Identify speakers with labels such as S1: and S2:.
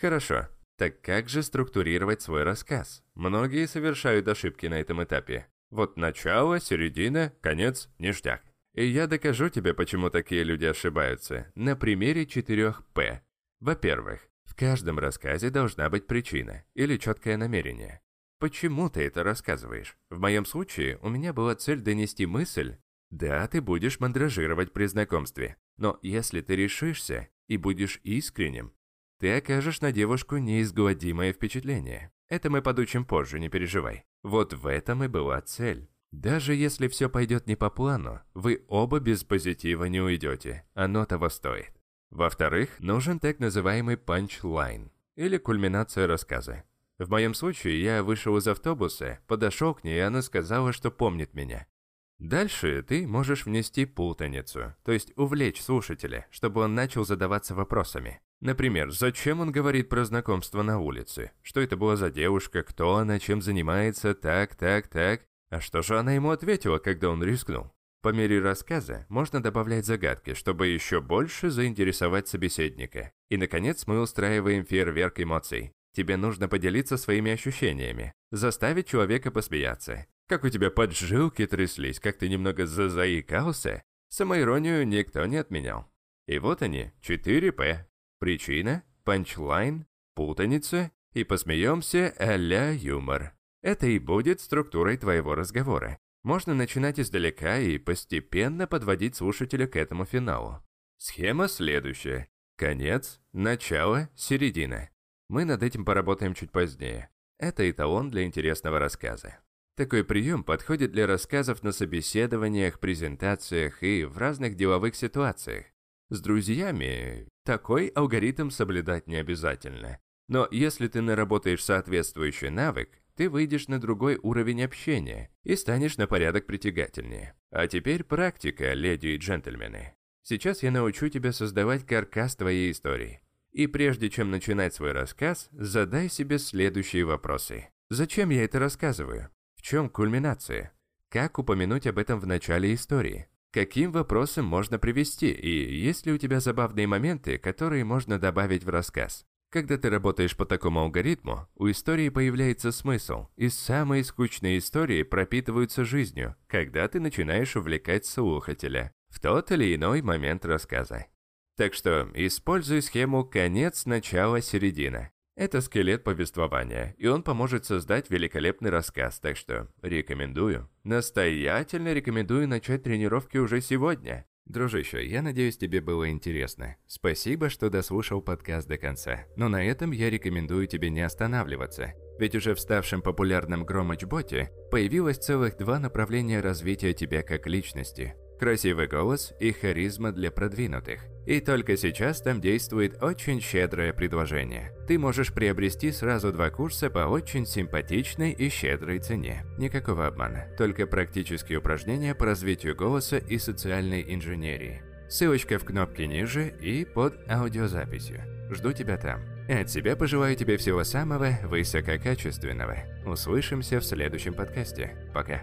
S1: Хорошо. Так как же структурировать свой рассказ? Многие совершают ошибки на этом этапе. Вот начало, середина, конец, ништяк. И я докажу тебе, почему такие люди ошибаются, на примере четырех «П». Во-первых, в каждом рассказе должна быть причина или четкое намерение. Почему ты это рассказываешь? В моем случае у меня была цель донести мысль. Да, ты будешь мандражировать при знакомстве, но если ты решишься и будешь искренним, ты окажешь на девушку неизгладимое впечатление. Это мы подучим позже, не переживай. Вот в этом и была цель. Даже если все пойдет не по плану, вы оба без позитива не уйдете. Оно того стоит. Во-вторых, нужен так называемый панчлайн, или кульминация рассказа. В моем случае я вышел из автобуса, подошел к ней, и она сказала, что помнит меня. Дальше ты можешь внести путаницу, то есть увлечь слушателя, чтобы он начал задаваться вопросами. Например, зачем он говорит про знакомство на улице? Что это была за девушка, кто она, чем занимается, так, так, так. А что же она ему ответила, когда он рискнул? По мере рассказа можно добавлять загадки, чтобы еще больше заинтересовать собеседника. И, наконец, мы устраиваем фейерверк эмоций. Тебе нужно поделиться своими ощущениями, заставить человека посмеяться. Как у тебя поджилки тряслись, как ты немного зазаикался. Самоиронию никто не отменял. И вот они, 4П. Причина, панчлайн, путаница и посмеемся а-ля юмор. Это и будет структурой твоего разговора. Можно начинать издалека и постепенно подводить слушателя к этому финалу. Схема следующая. Конец, начало, середина. Мы над этим поработаем чуть позднее. Это эталон для интересного рассказа. Такой прием подходит для рассказов на собеседованиях, презентациях и в разных деловых ситуациях. С друзьями такой алгоритм соблюдать не обязательно. Но если ты наработаешь соответствующий навык, ты выйдешь на другой уровень общения и станешь на порядок притягательнее. А теперь практика, леди и джентльмены. Сейчас я научу тебя создавать каркас твоей истории. И прежде чем начинать свой рассказ, задай себе следующие вопросы. Зачем я это рассказываю? В чем кульминация? Как упомянуть об этом в начале истории? Каким вопросом можно привести, и есть ли у тебя забавные моменты, которые можно добавить в рассказ? Когда ты работаешь по такому алгоритму, у истории появляется смысл, и самые скучные истории пропитываются жизнью, когда ты начинаешь увлекать слушателя в тот или иной момент рассказа. Так что используй схему «конец, начало, середина». Это скелет повествования, и он поможет создать великолепный рассказ, так что рекомендую. Настоятельно рекомендую начать тренировки уже сегодня. Дружище, я надеюсь, тебе было интересно. Спасибо, что дослушал подкаст до конца. Но на этом я рекомендую тебе не останавливаться. Ведь уже в ставшем популярном Громыч-боте появилось целых два направления развития тебя как личности – красивый голос и харизма для продвинутых. И только сейчас там действует очень щедрое предложение. Ты можешь приобрести сразу два курса по очень симпатичной и щедрой цене. Никакого обмана, только практические упражнения по развитию голоса и социальной инженерии. Ссылочка в кнопке ниже и под аудиозаписью. Жду тебя там. От себя пожелаю тебе всего самого высококачественного. Услышимся в следующем подкасте. Пока.